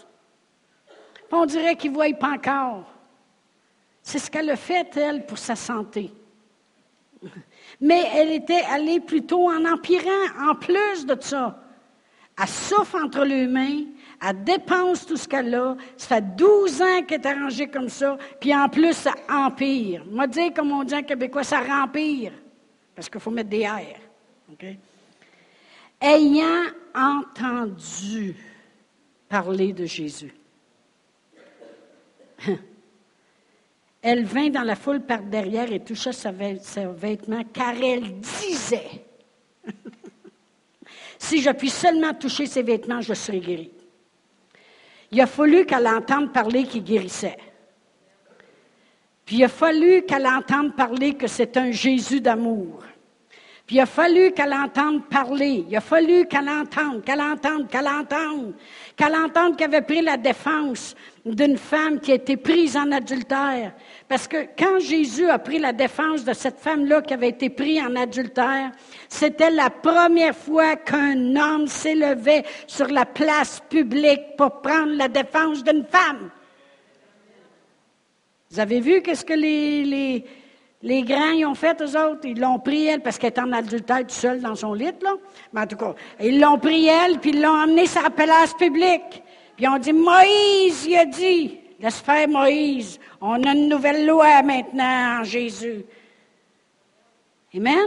on dirait qu'ils ne voient pas encore. C'est ce qu'elle a fait, elle, pour sa santé. Mais elle était allée plutôt en empirant, en plus de ça. Elle souffre entre les mains, elle dépense tout ce qu'elle a. Ça fait 12 ans qu'elle est arrangée comme ça, puis en plus, ça empire. Moi, dire, comme on dit en québécois, ça rempire. Parce qu'il faut mettre des airs. Ayant entendu parler de Jésus. Elle vint dans la foule par derrière et toucha ses vêtements, car elle disait, si je puis seulement toucher ses vêtements, je serai guérie. Il a fallu qu'elle entende parler qu'il guérissait. Puis il a fallu qu'elle entende parler que c'est un Jésus d'amour. Puis il a fallu qu'elle entende parler. Il a fallu qu'elle entende, qu'elle entende, qu'elle entende, qu'elle entende qu'elle avait pris la défense d'une femme qui a été prise en adultère. Parce que quand Jésus a pris la défense de cette femme-là qui avait été prise en adultère, c'était la première fois qu'un homme s'élevait sur la place publique pour prendre la défense d'une femme. Vous avez vu qu'est-ce que les, les grands y ont fait, eux autres? Ils l'ont pris, elle, parce qu'elle était en adultère seule dans son lit, là. Mais en tout cas, ils l'ont pris, elle, puis ils l'ont emmenée sur la place publique. Puis on dit, Moïse, il a dit, laisse faire Moïse, on a une nouvelle loi maintenant en Jésus. Amen?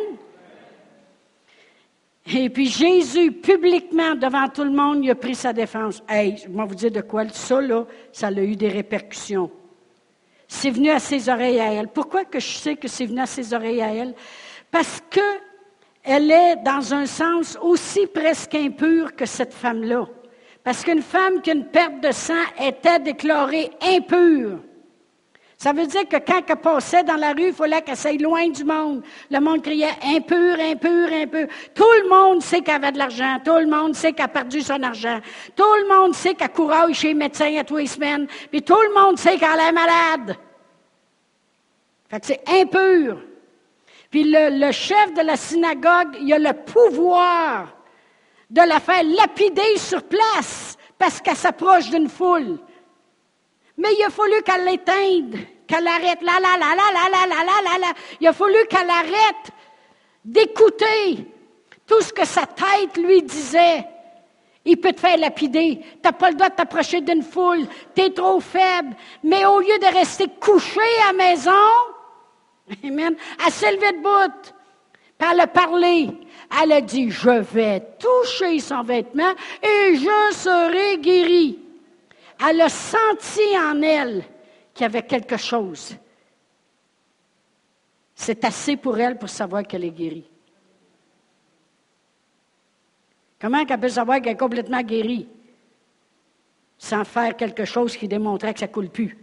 Et puis Jésus, publiquement, devant tout le monde, il a pris sa défense. Hey, je vais vous dire de quoi, ça, là, ça a eu des répercussions. C'est venu à ses oreilles à elle. Pourquoi que je sais que c'est venu à ses oreilles à elle? Parce que elle est, dans un sens, aussi presque impure que cette femme-là. Parce qu'une femme qui a une perte de sang était déclarée impure. Ça veut dire que quand elle passait dans la rue, il fallait qu'elle loin du monde. Le monde criait impur, impur, impur. Tout le monde sait qu'elle avait de l'argent. Tout le monde sait qu'elle a perdu son argent. Tout le monde sait qu'elle courait chez le médecin à tous les semaines. Puis tout le monde sait qu'elle est malade. Fait que c'est impur. Puis le, chef de la synagogue, il a le pouvoir de la faire lapider sur place parce qu'elle s'approche d'une foule. Mais il a fallu qu'elle l'éteigne, qu'elle arrête. La, la, la, la, la, la, la. Il a fallu qu'elle arrête d'écouter tout ce que sa tête lui disait. Il peut te faire lapider. Tu n'as pas le droit de t'approcher d'une foule. Tu es trop faible. Mais au lieu de rester couché à la maison, Amen, elle s'est levée de bout. Puis elle a parlé. Elle a dit, je vais toucher son vêtement et je serai guérie. Elle a senti en elle qu'il y avait quelque chose. C'est assez pour elle pour savoir qu'elle est guérie. Comment elle peut savoir qu'elle est complètement guérie sans faire quelque chose qui démontrait que ça coule plus?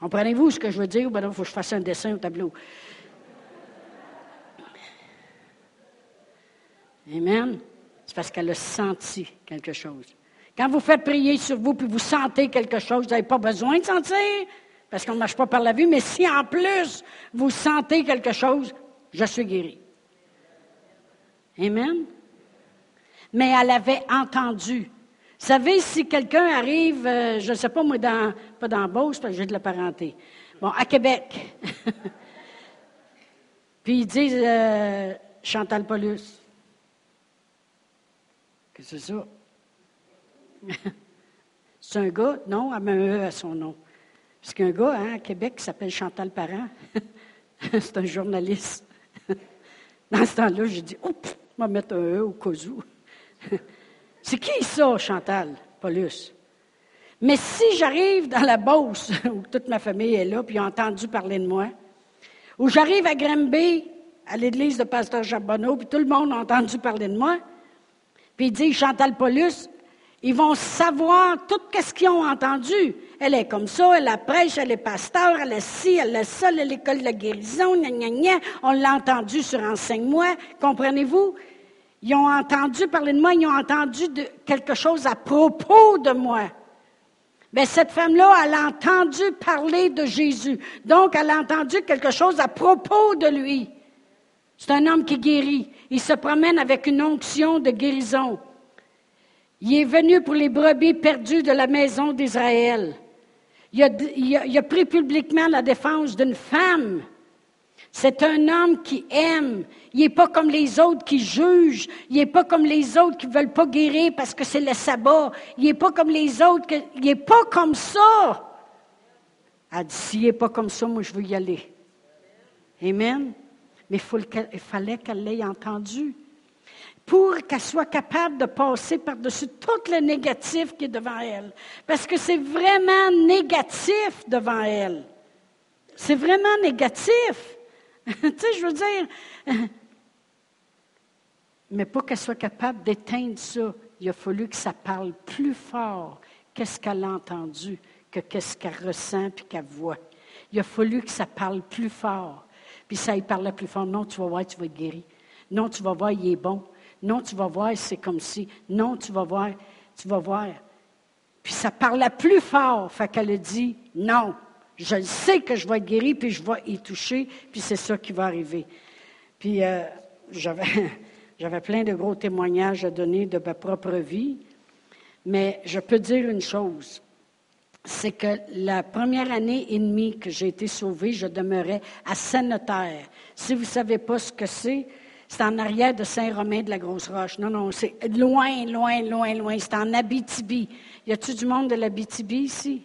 Comprenez-vous ce que je veux dire? Ben il faut que je fasse un dessin au tableau. Amen. C'est parce qu'elle a senti quelque chose. Quand vous faites prier sur vous puis vous sentez quelque chose, vous n'avez pas besoin de sentir, parce qu'on ne marche pas par la vue, mais si en plus vous sentez quelque chose, je suis guéri. Amen mais elle avait entendu. Vous savez, si quelqu'un arrive, euh, je ne sais pas, moi, dans, pas dans Beauce, parce que j'ai de la parenté, bon, à Québec, puis ils disent euh, Chantal Paulus. Qu'est-ce que c'est ça? c'est un gars? Non, elle met un E à son nom. Parce qu'un gars hein, à Québec qui s'appelle Chantal Parent, c'est un journaliste. Dans ce temps-là, j'ai dit, oups, je vais mettre un E au cas où. C'est qui ça, Chantal, Paulus? Mais si j'arrive dans la Beauce, où toute ma famille est là, puis ils ont entendu parler de moi, ou j'arrive à Granby, à l'église de Pasteur Charbonneau, puis tout le monde a entendu parler de moi, puis ils disent Chantal Paulus, ils vont savoir tout ce qu'ils ont entendu. Elle est comme ça, elle la prêche, elle est pasteur, elle est ci, elle est ça, elle est l'école de la guérison, gna, gna, gna. On l'a entendu sur Enseigne-moi, comprenez-vous? Ils ont entendu parler de moi, ils ont entendu quelque chose à propos de moi. Mais cette femme-là, elle a entendu parler de Jésus. Donc, elle a entendu quelque chose à propos de lui. C'est un homme qui guérit. Il se promène avec une onction de guérison. Il est venu pour les brebis perdues de la maison d'Israël. Il, il a, pris publiquement la défense d'une femme c'est un homme qui aime. Il n'est pas comme les autres qui jugent. Il n'est pas comme les autres qui ne veulent pas guérir parce que c'est le sabbat. Il n'est pas comme les autres. Il n'est pas comme ça. Elle dit, s'il n'est pas comme ça, moi, je veux y aller. Amen. Mais il fallait qu'elle l'ait entendu pour qu'elle soit capable de passer par-dessus tout le négatif qui est devant elle. Parce que c'est vraiment négatif devant elle. C'est vraiment négatif. tu sais, je veux dire, mais pour qu'elle soit capable d'éteindre ça, il a fallu que ça parle plus fort qu'est-ce qu'elle a entendu que qu'est-ce qu'elle ressent puis qu'elle voit. Il a fallu que ça parle plus fort. Puis ça y parlait plus fort. Non, tu vas voir, tu vas être guéri. Non, tu vas voir, il est bon. Non, tu vas voir, c'est comme si. Non, tu vas voir, tu vas voir. Puis ça parlait plus fort. Fait qu'elle a dit non. Je sais que je vais être guéri, puis je vais y toucher, puis c'est ça qui va arriver. Puis euh, j'avais, j'avais plein de gros témoignages à donner de ma propre vie, mais je peux dire une chose, c'est que la première année et demie que j'ai été sauvée, je demeurais à Saint-Notaire. Si vous ne savez pas ce que c'est, c'est en arrière de Saint-Romain de la Grosse-Roche. Non, non, c'est loin, loin, loin, loin. C'est en Abitibi. Y a-t-il du monde de l'Abitibi ici?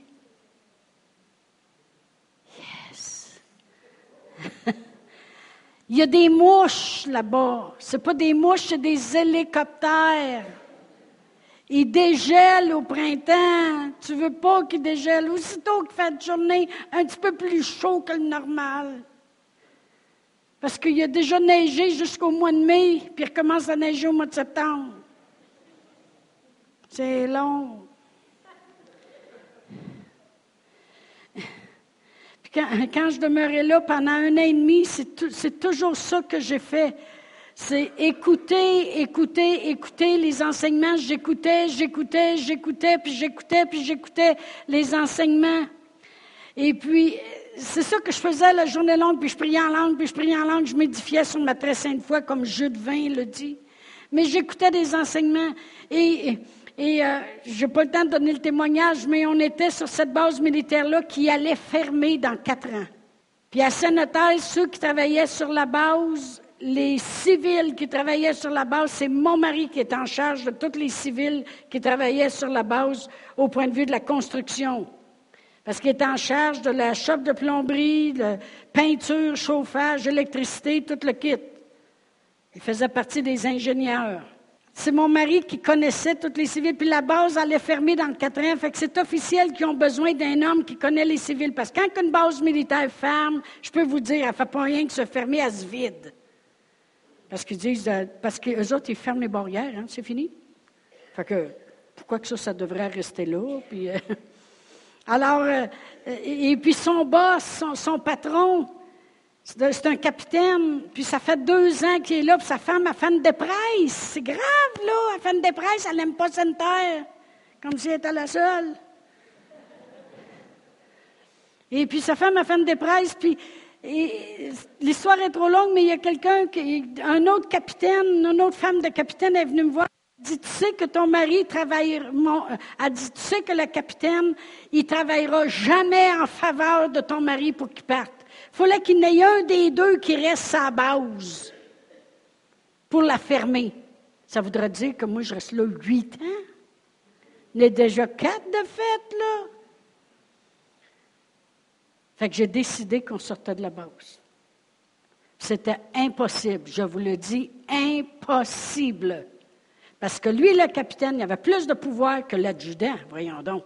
Il y a des mouches là-bas. Ce pas des mouches, c'est des hélicoptères. Ils dégèlent au printemps. Tu veux pas qu'ils dégèlent. Aussitôt qu'il fait une journée un petit peu plus chaud que le normal. Parce qu'il a déjà neigé jusqu'au mois de mai, puis il recommence à neiger au mois de septembre. C'est long. Quand, je demeurais là pendant un an et demi, c'est toujours ça que j'ai fait. C'est écouter, écouter, écouter les enseignements. J'écoutais, j'écoutais, j'écoutais, puis j'écoutais, puis j'écoutais les enseignements. Et puis, c'est ça que je faisais la journée longue, puis je priais en langue, puis je priais en langue, je m'édifiais sur ma très sainte foi, comme Jude 20 le dit. Mais j'écoutais des enseignements et euh, je n'ai pas le temps de donner le témoignage, mais on était sur cette base militaire-là qui allait fermer dans quatre ans. Puis à saint ceux qui travaillaient sur la base, les civils qui travaillaient sur la base, c'est mon mari qui est en charge de tous les civils qui travaillaient sur la base au point de vue de la construction. Parce qu'il est en charge de la shop de plomberie, de peinture, chauffage, électricité, tout le kit. Il faisait partie des ingénieurs. C'est mon mari qui connaissait tous les civils. Puis la base allait fermer dans quatre ans. Fait que c'est officiel qu'ils ont besoin d'un homme qui connaît les civils. Parce que quand une base militaire ferme, je peux vous dire, elle ne fait pas rien que se fermer, elle se vide. Parce qu'ils disent, euh, parce qu'eux autres, ils ferment les barrières, hein, c'est fini. Fait que, pourquoi que ça, ça devrait rester là? Puis, euh, alors, euh, et puis son boss, son patron, c'est un capitaine, puis ça fait deux ans qu'il est là, puis sa femme a fait une dépresse. C'est grave, là. Elle fait une dépresse, elle n'aime pas cette terre, comme si elle était la seule. Et puis sa femme a fait une dépresse, puis l'histoire est trop longue, mais il y a quelqu'un, un autre capitaine, une autre femme de capitaine est venue me voir. Elle dit, tu sais que ton mari travaillera, elle dit, tu sais que le capitaine, il travaillera jamais en faveur de ton mari pour qu'il parte. Il fallait qu'il n'y ait un des deux qui reste sa base pour la fermer. Ça voudrait dire que moi, je reste là huit ans. A déjà quatre de fait, là. Fait que j'ai décidé qu'on sortait de la base. C'était impossible, je vous le dis, impossible. Parce que lui, le capitaine, il avait plus de pouvoir que l'adjudant, voyons donc.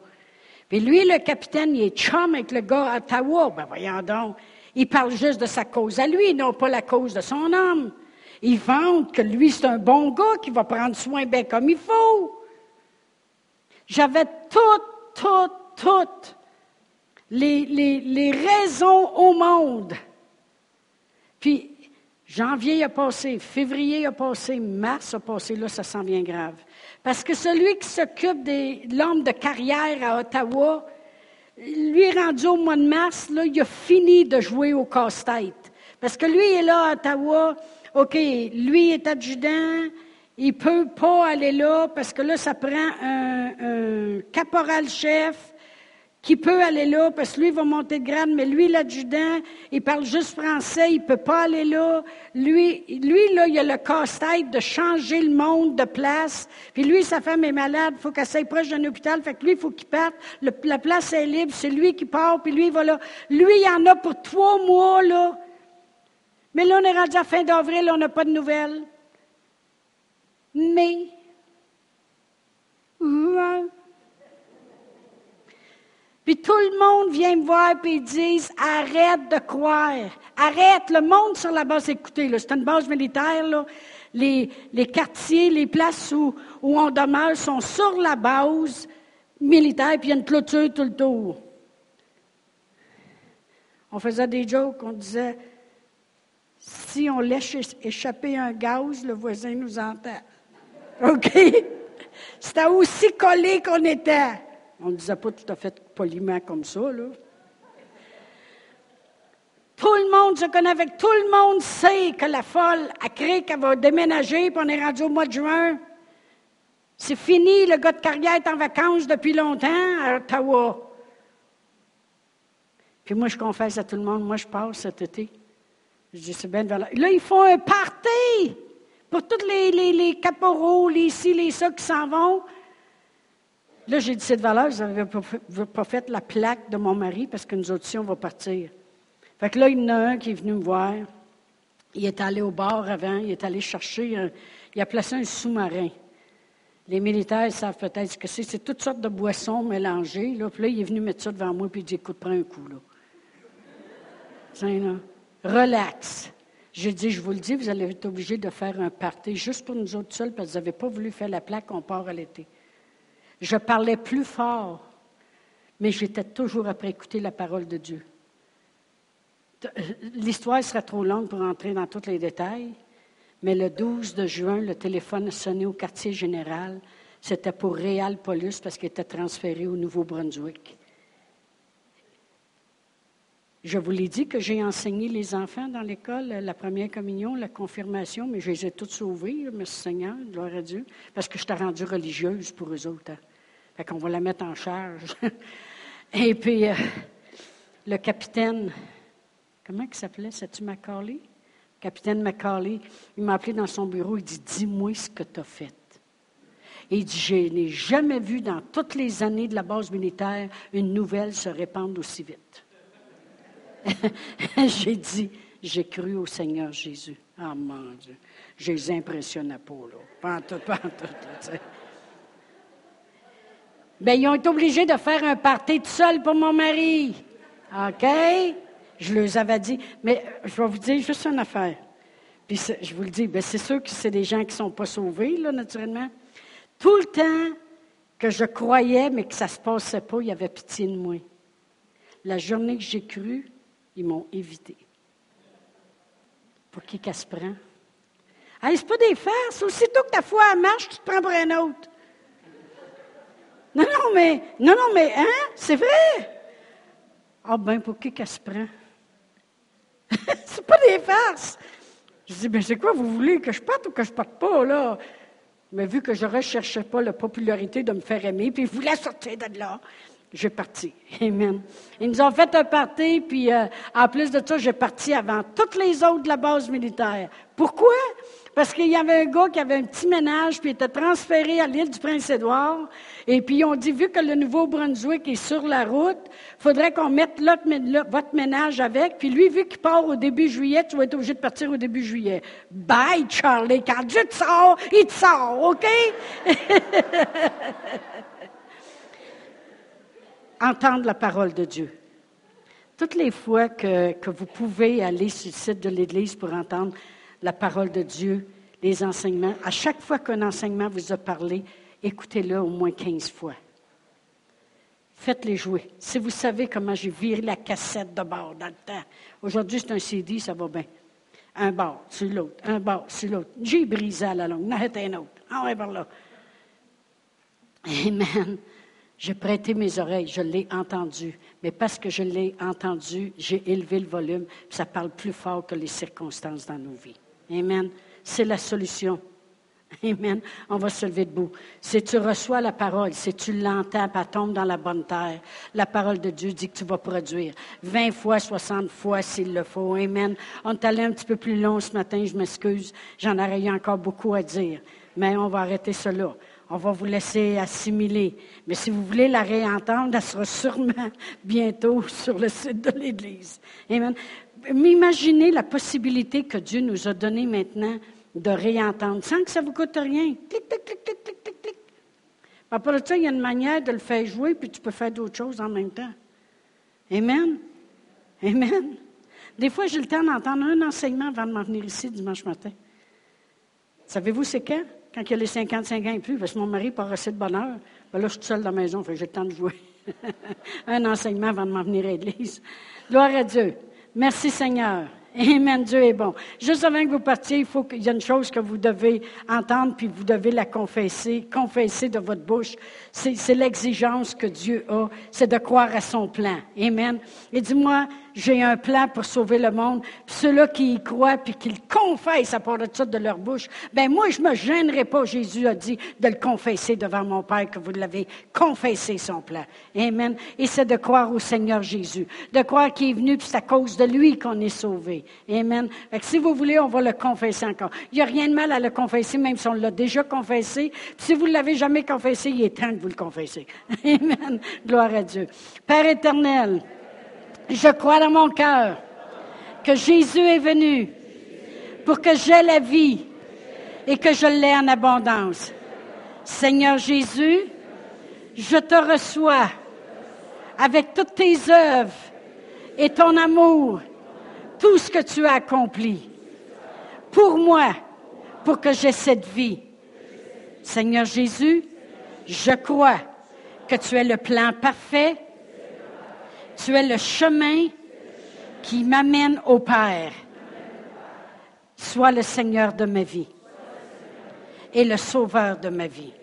Puis lui, le capitaine, il est chum avec le gars à Ottawa, ben voyons donc. Il parle juste de sa cause à lui, non pas la cause de son homme. Il vante que lui, c'est un bon gars qui va prendre soin bien comme il faut. J'avais toutes, toutes, toutes les, les, les raisons au monde. Puis, janvier a passé, février a passé, mars a passé, là, ça sent bien grave. Parce que celui qui s'occupe de l'homme de carrière à Ottawa, lui, rendu au mois de mars, il a fini de jouer au casse-tête. Parce que lui est là à Ottawa. OK, lui est adjudant. Il ne peut pas aller là parce que là, ça prend un caporal-chef qui peut aller là, parce que lui va monter de grade, mais lui, l'adjudant, il parle juste français, il ne peut pas aller là. Lui, lui, là, il a le casse-tête de changer le monde de place. Puis lui, sa femme est malade, il faut qu'elle s'aille proche d'un hôpital, fait que lui, il faut qu'il parte. la place est libre, c'est lui qui part, puis lui, il va là. Lui, il y en a pour trois mois, là. Mais là, on est rendu à fin d'avril, on n'a pas de nouvelles. Mais, puis tout le monde vient me voir et ils disent arrête de croire. Arrête, le monde sur la base. Écoutez, c'est une base militaire. Là. Les, quartiers, les places où, où on demeure sont sur la base militaire, puis il y a une clôture tout le tour. On faisait des jokes, on disait si on laisse échapper un gaz, le voisin nous entend. OK? C'était aussi collé qu'on était. On ne disait pas tout à fait poliment comme ça, là. Tout le monde se connaît avec, tout le monde sait que la folle a créé qu'elle va déménager, puis on est rendu au mois de juin. C'est fini, le gars de carrière est en vacances depuis longtemps à Ottawa. Puis moi, je confesse à tout le monde, moi, je passe cet été. Je dis, c'est bien de Là, ils font un party pour tous les, les, les caporaux, les ci, les ça qui s'en vont. Là, j'ai dit cette valeur, vous n'avez pas fait la plaque de mon mari parce que nous autres, on va partir. Fait que là, il y en a un qui est venu me voir. Il est allé au bar avant, il est allé chercher, il a placé un sous-marin. Les militaires savent peut-être ce que c'est. C'est toutes sortes de boissons mélangées. Là. Puis là, il est venu mettre ça devant moi, puis il dit Écoute, prends un coup. Là. Là. Relax. J'ai dit Je vous le dis, vous allez être obligé de faire un party juste pour nous autres seuls, parce que vous n'avez pas voulu faire la plaque, on part à l'été. Je parlais plus fort, mais j'étais toujours après écouter la parole de Dieu. L'histoire serait trop longue pour entrer dans tous les détails, mais le 12 de juin, le téléphone a sonné au quartier général. C'était pour Réal Paulus parce qu'il était transféré au Nouveau-Brunswick. Je vous l'ai dit que j'ai enseigné les enfants dans l'école, la première communion, la confirmation, mais je les ai toutes sauvés, merci Seigneur, gloire à Dieu, parce que je t'ai rendue religieuse pour eux autres. Hein. Fait qu'on va la mettre en charge. Et puis, euh, le capitaine, comment il s'appelait? C'est-tu Macaulay? Capitaine Macaulay, il m'a appelé dans son bureau, il dit Dis-moi ce que tu as fait. Et il dit Je n'ai jamais vu dans toutes les années de la base militaire une nouvelle se répandre aussi vite. J'ai dit J'ai cru au Seigneur Jésus. Ah mon Dieu. Je les impressionnais pas, là. Pas tout, Bien, ils ont été obligés de faire un party tout seul pour mon mari. OK? Je leur avais dit. Mais je vais vous dire juste une affaire. Puis je vous le dis, bien, c'est sûr que c'est des gens qui ne sont pas sauvés, là, naturellement. Tout le temps que je croyais, mais que ça ne se passait pas, il y avait pitié de moi. La journée que j'ai cru, ils m'ont évité. Pour qui qu'elle se prend? Hey, c'est pas des farces. Aussitôt que ta foi marche, tu te prends pour un autre. Non, non, mais, non, non, mais, hein? C'est vrai. Ah, ben, pour qui qu'elle se prend? c'est pas des farces. Je dis, ben, c'est quoi vous voulez, que je parte ou que je parte pas, là? Mais vu que je ne recherchais pas la popularité de me faire aimer, puis je voulais sortir de là, j'ai parti. Amen. Ils nous ont fait un parti, puis euh, en plus de ça, j'ai parti avant toutes les autres de la base militaire. Pourquoi? Parce qu'il y avait un gars qui avait un petit ménage, puis il était transféré à l'île du Prince-Édouard. Et puis, ils ont dit, vu que le Nouveau-Brunswick est sur la route, faudrait qu'on mette votre ménage avec. Puis lui, vu qu'il part au début juillet, tu vas être obligé de partir au début juillet. Bye, Charlie. Quand Dieu te sort, il te sort, OK? Entendre la parole de Dieu. Toutes les fois que, que vous pouvez aller sur le site de l'Église pour entendre la parole de Dieu, les enseignements. À chaque fois qu'un enseignement vous a parlé, écoutez-le au moins 15 fois. Faites-les jouer. Si vous savez comment j'ai viré la cassette de bord dans le temps, aujourd'hui c'est un CD, ça va bien. Un bord sur l'autre, un bord sur l'autre. J'ai brisé à la longue, n'arrête un autre. Ah ouais, par là. Amen. J'ai prêté mes oreilles, je l'ai entendu. Mais parce que je l'ai entendu, j'ai élevé le volume. Ça parle plus fort que les circonstances dans nos vies. Amen. C'est la solution. Amen. On va se lever debout. Si tu reçois la parole, si tu l'entends, elle tombe dans la bonne terre. La parole de Dieu dit que tu vas produire 20 fois, 60 fois s'il le faut. Amen. On est allé un petit peu plus long ce matin, je m'excuse. J'en aurais eu encore beaucoup à dire. Mais on va arrêter cela. On va vous laisser assimiler. Mais si vous voulez la réentendre, elle sera sûrement bientôt sur le site de l'Église. Amen m'imaginez la possibilité que Dieu nous a donnée maintenant de réentendre sans que ça vous coûte rien. Clic, clic, clic, clic, clic, clic, clic. Après ça, il y a une manière de le faire jouer, puis tu peux faire d'autres choses en même temps. Amen. Amen. Des fois, j'ai le temps d'entendre un enseignement avant de m'en venir ici dimanche matin. Savez-vous c'est quand? Quand il y a les 55 ans et plus, parce que mon mari part assez de bonheur. Ben là, je suis seule dans la maison, j'ai le temps de jouer. un enseignement avant de m'en venir à l'église. Gloire à Dieu. Merci Seigneur. Amen, Dieu est bon. Juste avant que vous partiez, il y a une chose que vous devez entendre, puis vous devez la confesser, confesser de votre bouche. C'est l'exigence que Dieu a, c'est de croire à son plan. Amen. Et dis-moi, j'ai un plan pour sauver le monde. ceux-là qui y croient puis qui le confessent à part de ça de leur bouche, ben moi, je me gênerai pas, Jésus a dit, de le confesser devant mon Père que vous l'avez confessé son plan. Amen. Et c'est de croire au Seigneur Jésus, de croire qu'il est venu puis c'est à cause de lui qu'on est sauvé. Amen. Fait que si vous voulez, on va le confesser encore. Il n'y a rien de mal à le confesser, même si on l'a déjà confessé. si vous ne l'avez jamais confessé, il est temps de vous le confesser. Amen. Gloire à Dieu. Père éternel, je crois dans mon cœur que Jésus est venu pour que j'aie la vie et que je l'ai en abondance. Seigneur Jésus, je te reçois avec toutes tes œuvres et ton amour, tout ce que tu as accompli pour moi, pour que j'aie cette vie. Seigneur Jésus, je crois que tu es le plan parfait tu es le chemin qui m'amène au Père. Sois le Seigneur de ma vie et le Sauveur de ma vie.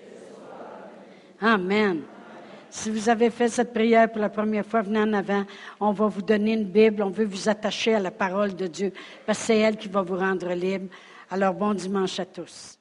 Amen. Si vous avez fait cette prière pour la première fois, venez en avant. On va vous donner une Bible. On veut vous attacher à la parole de Dieu parce que c'est elle qui va vous rendre libre. Alors, bon dimanche à tous.